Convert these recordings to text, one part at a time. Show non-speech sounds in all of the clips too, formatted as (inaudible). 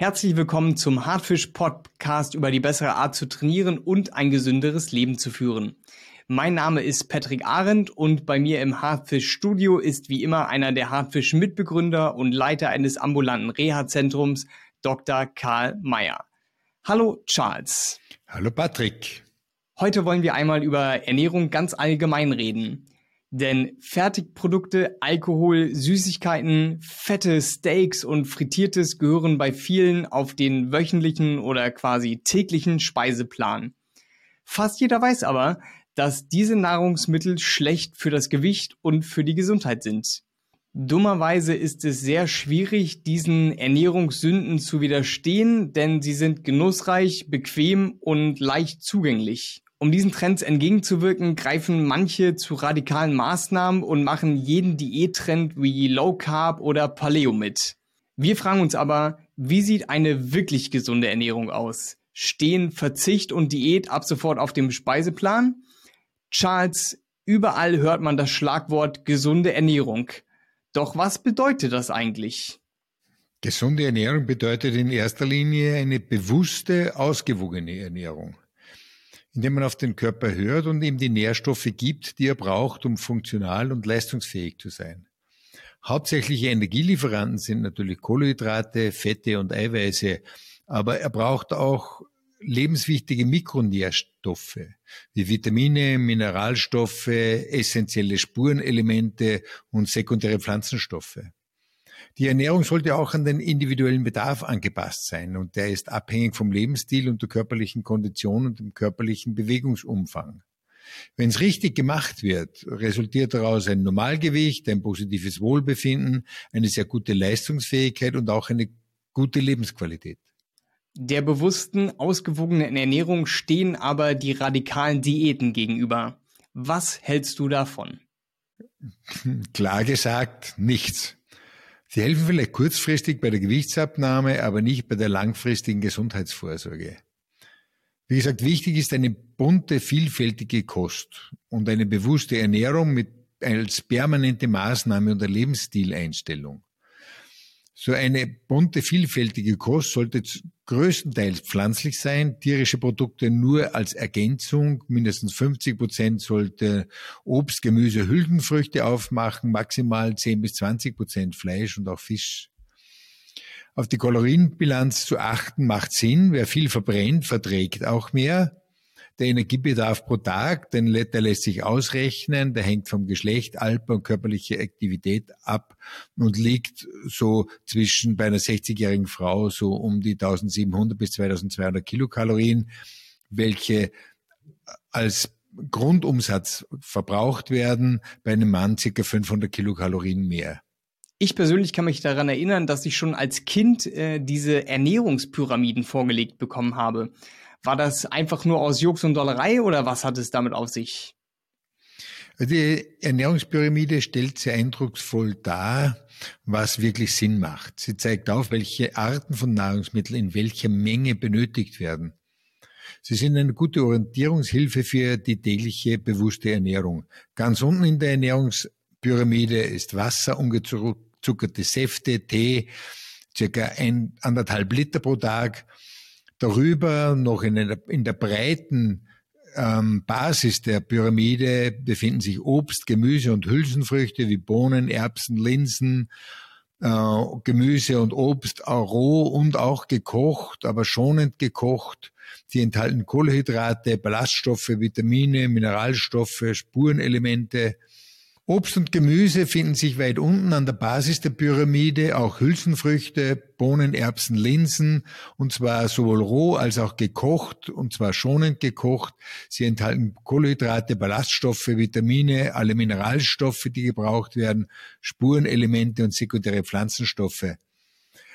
Herzlich willkommen zum Hartfisch Podcast über die bessere Art zu trainieren und ein gesünderes Leben zu führen. Mein Name ist Patrick Arendt und bei mir im Hartfisch Studio ist wie immer einer der Hartfisch Mitbegründer und Leiter eines ambulanten Reha-Zentrums, Dr. Karl Mayer. Hallo Charles. Hallo Patrick. Heute wollen wir einmal über Ernährung ganz allgemein reden. Denn Fertigprodukte, Alkohol, Süßigkeiten, fette Steaks und Frittiertes gehören bei vielen auf den wöchentlichen oder quasi täglichen Speiseplan. Fast jeder weiß aber, dass diese Nahrungsmittel schlecht für das Gewicht und für die Gesundheit sind. Dummerweise ist es sehr schwierig, diesen Ernährungssünden zu widerstehen, denn sie sind genussreich, bequem und leicht zugänglich. Um diesen Trends entgegenzuwirken, greifen manche zu radikalen Maßnahmen und machen jeden Diättrend wie Low Carb oder Paleo mit. Wir fragen uns aber, wie sieht eine wirklich gesunde Ernährung aus? Stehen Verzicht und Diät ab sofort auf dem Speiseplan? Charles, überall hört man das Schlagwort gesunde Ernährung. Doch was bedeutet das eigentlich? Gesunde Ernährung bedeutet in erster Linie eine bewusste, ausgewogene Ernährung indem man auf den Körper hört und ihm die Nährstoffe gibt, die er braucht, um funktional und leistungsfähig zu sein. Hauptsächliche Energielieferanten sind natürlich Kohlenhydrate, Fette und Eiweiße, aber er braucht auch lebenswichtige Mikronährstoffe wie Vitamine, Mineralstoffe, essentielle Spurenelemente und sekundäre Pflanzenstoffe. Die Ernährung sollte auch an den individuellen Bedarf angepasst sein und der ist abhängig vom Lebensstil und der körperlichen Kondition und dem körperlichen Bewegungsumfang. Wenn es richtig gemacht wird, resultiert daraus ein Normalgewicht, ein positives Wohlbefinden, eine sehr gute Leistungsfähigkeit und auch eine gute Lebensqualität. Der bewussten, ausgewogenen Ernährung stehen aber die radikalen Diäten gegenüber. Was hältst du davon? (laughs) Klar gesagt, nichts. Sie helfen vielleicht kurzfristig bei der Gewichtsabnahme, aber nicht bei der langfristigen Gesundheitsvorsorge. Wie gesagt, wichtig ist eine bunte, vielfältige Kost und eine bewusste Ernährung mit als permanente Maßnahme und der Lebensstileinstellung. So eine bunte, vielfältige Kost sollte größtenteils pflanzlich sein, tierische Produkte nur als Ergänzung, mindestens 50 Prozent sollte Obst, Gemüse, Hülsenfrüchte aufmachen, maximal 10 bis 20 Prozent Fleisch und auch Fisch. Auf die Kalorienbilanz zu achten macht Sinn. Wer viel verbrennt, verträgt auch mehr. Der Energiebedarf pro Tag, den, der lässt sich ausrechnen, der hängt vom Geschlecht, Alter und körperliche Aktivität ab und liegt so zwischen bei einer 60-jährigen Frau so um die 1700 bis 2200 Kilokalorien, welche als Grundumsatz verbraucht werden, bei einem Mann circa 500 Kilokalorien mehr. Ich persönlich kann mich daran erinnern, dass ich schon als Kind äh, diese Ernährungspyramiden vorgelegt bekommen habe. War das einfach nur aus Jux und Dollerei oder was hat es damit auf sich? Die Ernährungspyramide stellt sehr eindrucksvoll dar, was wirklich Sinn macht. Sie zeigt auf, welche Arten von Nahrungsmitteln in welcher Menge benötigt werden. Sie sind eine gute Orientierungshilfe für die tägliche bewusste Ernährung. Ganz unten in der Ernährungspyramide ist Wasser, ungezuckerte Säfte, Tee, circa ein, anderthalb Liter pro Tag. Darüber noch in der, in der breiten ähm, Basis der Pyramide befinden sich Obst, Gemüse und Hülsenfrüchte wie Bohnen, Erbsen, Linsen, äh, Gemüse und Obst roh und auch gekocht, aber schonend gekocht. Sie enthalten Kohlenhydrate, Ballaststoffe, Vitamine, Mineralstoffe, Spurenelemente, Obst und Gemüse finden sich weit unten an der Basis der Pyramide, auch Hülsenfrüchte, Bohnen, Erbsen, Linsen, und zwar sowohl roh als auch gekocht, und zwar schonend gekocht. Sie enthalten Kohlenhydrate, Ballaststoffe, Vitamine, alle Mineralstoffe, die gebraucht werden, Spurenelemente und sekundäre Pflanzenstoffe.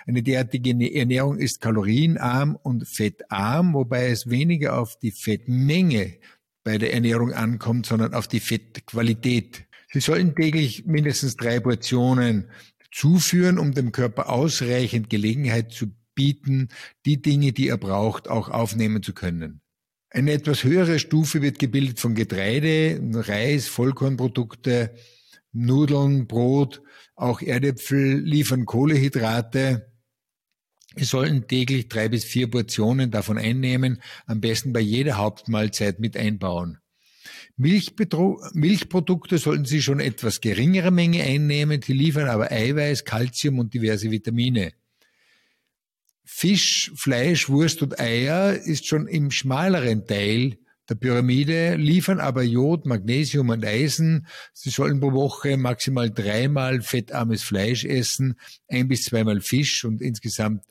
Eine derartige Ernährung ist kalorienarm und fettarm, wobei es weniger auf die Fettmenge bei der Ernährung ankommt, sondern auf die Fettqualität. Sie sollten täglich mindestens drei Portionen zuführen, um dem Körper ausreichend Gelegenheit zu bieten, die Dinge, die er braucht, auch aufnehmen zu können. Eine etwas höhere Stufe wird gebildet von Getreide, Reis, Vollkornprodukte, Nudeln, Brot, auch Erdäpfel liefern Kohlehydrate. Sie sollten täglich drei bis vier Portionen davon einnehmen, am besten bei jeder Hauptmahlzeit mit einbauen. Milchprodukte sollten Sie schon etwas geringere Menge einnehmen, die liefern aber Eiweiß, Kalzium und diverse Vitamine. Fisch, Fleisch, Wurst und Eier ist schon im schmaleren Teil der Pyramide, liefern aber Jod, Magnesium und Eisen. Sie sollen pro Woche maximal dreimal fettarmes Fleisch essen, ein bis zweimal Fisch und insgesamt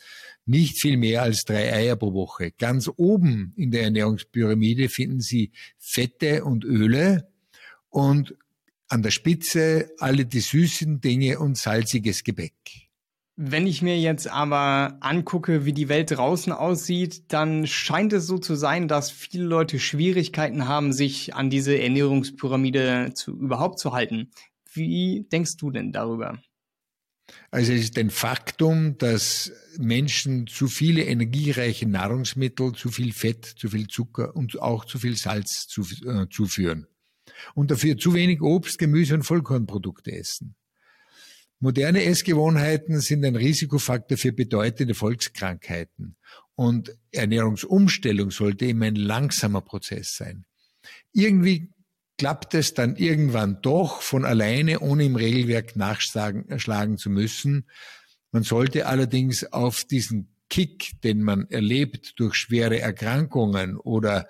nicht viel mehr als drei Eier pro Woche. Ganz oben in der Ernährungspyramide finden Sie Fette und Öle und an der Spitze alle die süßen Dinge und salziges Gebäck. Wenn ich mir jetzt aber angucke, wie die Welt draußen aussieht, dann scheint es so zu sein, dass viele Leute Schwierigkeiten haben, sich an diese Ernährungspyramide zu, überhaupt zu halten. Wie denkst du denn darüber? Also es ist ein Faktum, dass Menschen zu viele energiereiche Nahrungsmittel, zu viel Fett, zu viel Zucker und auch zu viel Salz äh, zuführen. Und dafür zu wenig Obst, Gemüse und Vollkornprodukte essen. Moderne Essgewohnheiten sind ein Risikofaktor für bedeutende Volkskrankheiten. Und Ernährungsumstellung sollte immer ein langsamer Prozess sein. Irgendwie klappt es dann irgendwann doch von alleine, ohne im Regelwerk nachschlagen zu müssen. Man sollte allerdings auf diesen Kick, den man erlebt durch schwere Erkrankungen oder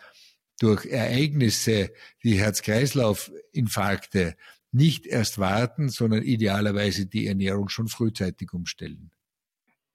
durch Ereignisse wie Herz-Kreislauf-Infarkte, nicht erst warten, sondern idealerweise die Ernährung schon frühzeitig umstellen.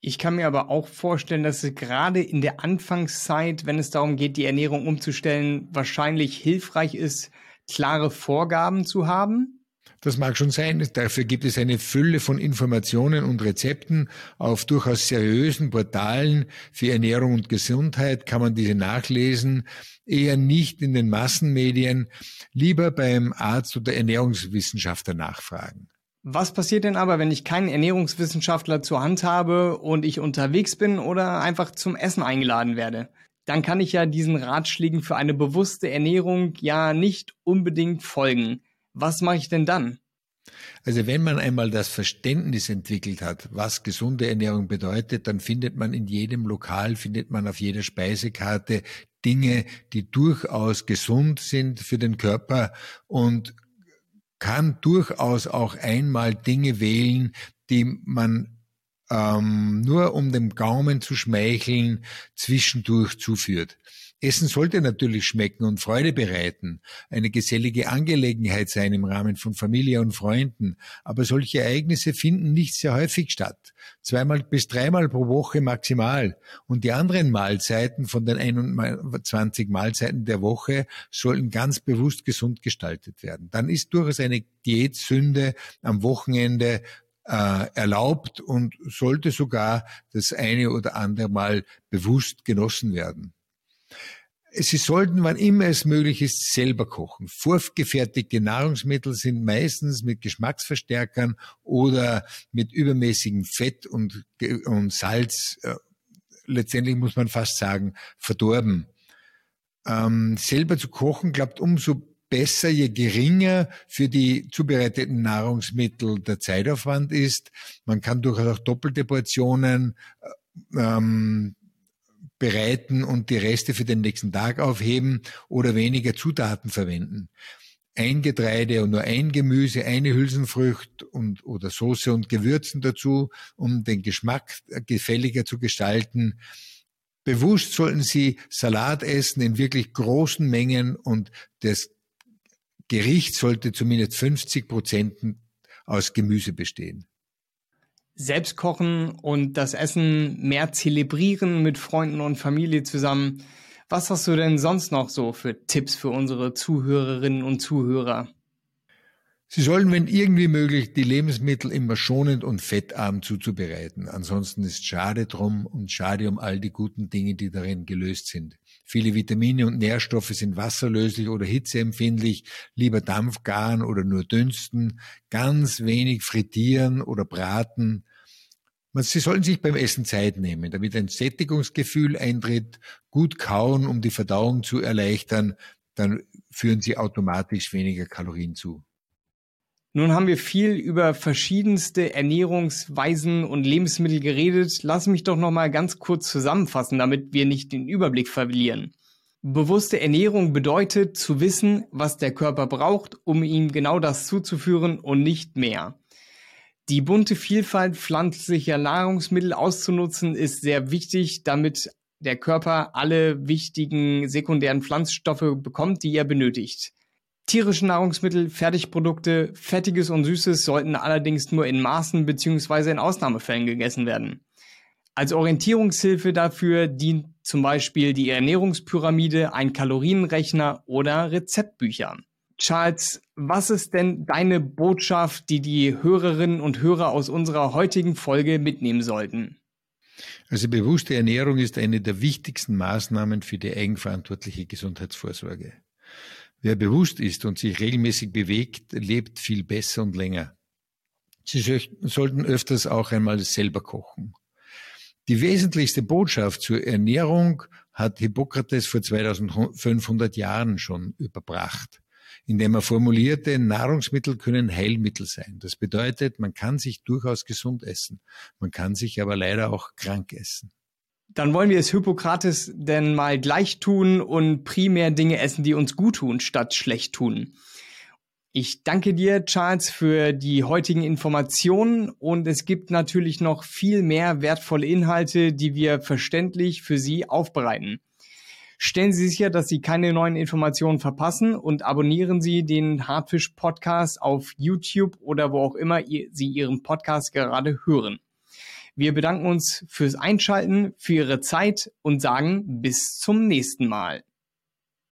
Ich kann mir aber auch vorstellen, dass es gerade in der Anfangszeit, wenn es darum geht, die Ernährung umzustellen, wahrscheinlich hilfreich ist, klare Vorgaben zu haben? Das mag schon sein. Dafür gibt es eine Fülle von Informationen und Rezepten. Auf durchaus seriösen Portalen für Ernährung und Gesundheit kann man diese nachlesen. Eher nicht in den Massenmedien. Lieber beim Arzt oder Ernährungswissenschaftler nachfragen. Was passiert denn aber, wenn ich keinen Ernährungswissenschaftler zur Hand habe und ich unterwegs bin oder einfach zum Essen eingeladen werde? Dann kann ich ja diesen Ratschlägen für eine bewusste Ernährung ja nicht unbedingt folgen. Was mache ich denn dann? Also wenn man einmal das Verständnis entwickelt hat, was gesunde Ernährung bedeutet, dann findet man in jedem Lokal, findet man auf jeder Speisekarte Dinge, die durchaus gesund sind für den Körper und kann durchaus auch einmal Dinge wählen, die man ähm, nur um dem Gaumen zu schmeicheln, zwischendurch zuführt. Essen sollte natürlich schmecken und Freude bereiten, eine gesellige Angelegenheit sein im Rahmen von Familie und Freunden, aber solche Ereignisse finden nicht sehr häufig statt, zweimal bis dreimal pro Woche maximal, und die anderen Mahlzeiten von den 21 Mahlzeiten der Woche sollen ganz bewusst gesund gestaltet werden. Dann ist durchaus eine Diätsünde am Wochenende äh, erlaubt und sollte sogar das eine oder andere Mal bewusst genossen werden. Sie sollten, wann immer es möglich ist, selber kochen. Vorgefertigte Nahrungsmittel sind meistens mit Geschmacksverstärkern oder mit übermäßigem Fett und, und Salz, äh, letztendlich muss man fast sagen, verdorben. Ähm, selber zu kochen klappt umso besser, je geringer für die zubereiteten Nahrungsmittel der Zeitaufwand ist. Man kann durchaus auch doppelte Portionen äh, ähm, bereiten und die Reste für den nächsten Tag aufheben oder weniger Zutaten verwenden. Ein Getreide und nur ein Gemüse, eine Hülsenfrucht und, oder Soße und Gewürzen dazu, um den Geschmack gefälliger zu gestalten. Bewusst sollten Sie Salat essen in wirklich großen Mengen und das Gericht sollte zumindest 50 Prozent aus Gemüse bestehen. Selbst kochen und das Essen mehr zelebrieren mit Freunden und Familie zusammen. Was hast du denn sonst noch so für Tipps für unsere Zuhörerinnen und Zuhörer? Sie sollen, wenn irgendwie möglich, die Lebensmittel immer schonend und fettarm zuzubereiten. Ansonsten ist schade drum und schade um all die guten Dinge, die darin gelöst sind. Viele Vitamine und Nährstoffe sind wasserlöslich oder hitzeempfindlich. Lieber Dampfgaren oder nur dünsten. Ganz wenig frittieren oder braten. Sie sollten sich beim Essen Zeit nehmen, damit ein Sättigungsgefühl eintritt, gut kauen, um die Verdauung zu erleichtern, dann führen Sie automatisch weniger Kalorien zu. Nun haben wir viel über verschiedenste Ernährungsweisen und Lebensmittel geredet. Lass mich doch noch mal ganz kurz zusammenfassen, damit wir nicht den Überblick verlieren. Bewusste Ernährung bedeutet zu wissen, was der Körper braucht, um ihm genau das zuzuführen und nicht mehr. Die bunte Vielfalt pflanzlicher Nahrungsmittel auszunutzen ist sehr wichtig, damit der Körper alle wichtigen sekundären Pflanzstoffe bekommt, die er benötigt. Tierische Nahrungsmittel, Fertigprodukte, Fettiges und Süßes sollten allerdings nur in Maßen bzw. in Ausnahmefällen gegessen werden. Als Orientierungshilfe dafür dient zum Beispiel die Ernährungspyramide, ein Kalorienrechner oder Rezeptbücher. Charles, was ist denn deine Botschaft, die die Hörerinnen und Hörer aus unserer heutigen Folge mitnehmen sollten? Also bewusste Ernährung ist eine der wichtigsten Maßnahmen für die eigenverantwortliche Gesundheitsvorsorge. Wer bewusst ist und sich regelmäßig bewegt, lebt viel besser und länger. Sie sollten öfters auch einmal selber kochen. Die wesentlichste Botschaft zur Ernährung hat Hippokrates vor 2500 Jahren schon überbracht, indem er formulierte, Nahrungsmittel können Heilmittel sein. Das bedeutet, man kann sich durchaus gesund essen, man kann sich aber leider auch krank essen. Dann wollen wir es Hippokrates denn mal gleich tun und primär Dinge essen, die uns gut tun, statt schlecht tun. Ich danke dir, Charles, für die heutigen Informationen und es gibt natürlich noch viel mehr wertvolle Inhalte, die wir verständlich für Sie aufbereiten. Stellen Sie sicher, dass Sie keine neuen Informationen verpassen und abonnieren Sie den Hartfisch Podcast auf YouTube oder wo auch immer Sie Ihren Podcast gerade hören. Wir bedanken uns fürs Einschalten, für Ihre Zeit und sagen bis zum nächsten Mal.